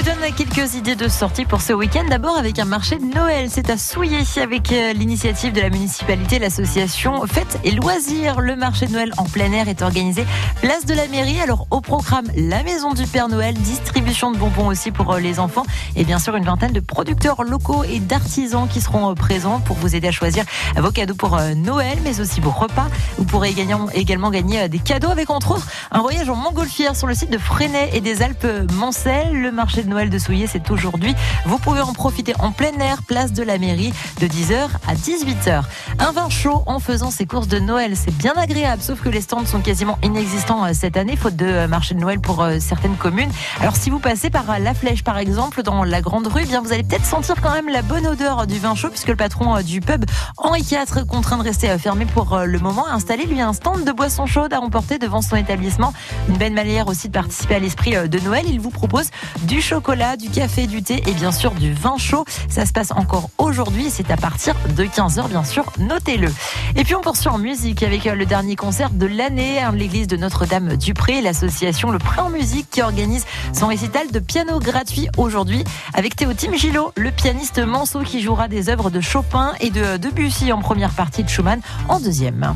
On vous donne quelques idées de sortie pour ce week-end. D'abord avec un marché de Noël. C'est à Souillé avec euh, l'initiative de la municipalité, l'association Fêtes et Loisirs. Le marché de Noël en plein air est organisé place de la mairie. Alors au programme la maison du Père Noël, distribution de bonbons aussi pour euh, les enfants et bien sûr une vingtaine de producteurs locaux et d'artisans qui seront euh, présents pour vous aider à choisir vos cadeaux pour Noël, mais aussi vos repas. Vous pourrez également gagner des cadeaux avec entre autres un voyage en montgolfière sur le site de Fresnay et des Alpes Mancelles. Le marché de Noël de Souillé, c'est aujourd'hui. Vous pouvez en profiter en plein air, place de la mairie, de 10h à 18h. Un vin chaud en faisant ses courses de Noël, c'est bien agréable, sauf que les stands sont quasiment inexistants euh, cette année, faute de euh, marché de Noël pour euh, certaines communes. Alors si vous passez par La Flèche, par exemple, dans la Grande Rue, eh bien vous allez peut-être sentir quand même la bonne odeur du vin chaud, puisque le patron du pub Henri IV, contraint de rester fermé pour le moment, a installé lui un stand de boissons chaudes à emporter devant son établissement. Une belle manière aussi de participer à l'esprit de Noël. Il vous propose du chocolat, du café, du thé et bien sûr du vin chaud. Ça se passe encore aujourd'hui c'est à partir de 15h bien sûr, notez-le. Et puis on poursuit en musique avec euh, le dernier concert de l'année à l'église de Notre-Dame du Pré, l'association Le Pré en musique qui organise son récital de piano gratuit aujourd'hui avec Théotime Gillot, le pianiste manceau qui jouera des œuvres de Chopin et de Debussy en première partie de Schumann en deuxième.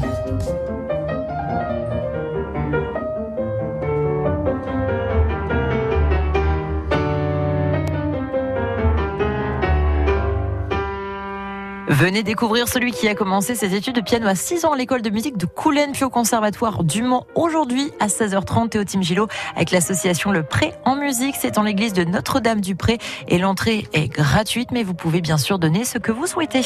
Venez découvrir celui qui a commencé ses études de piano à 6 ans à l'école de musique de au conservatoire du Mans aujourd'hui à 16h30 Théo Gillot avec l'association Le Pré en musique. C'est en l'église de Notre-Dame-du-Pré et l'entrée est gratuite mais vous pouvez bien sûr donner ce que vous souhaitez.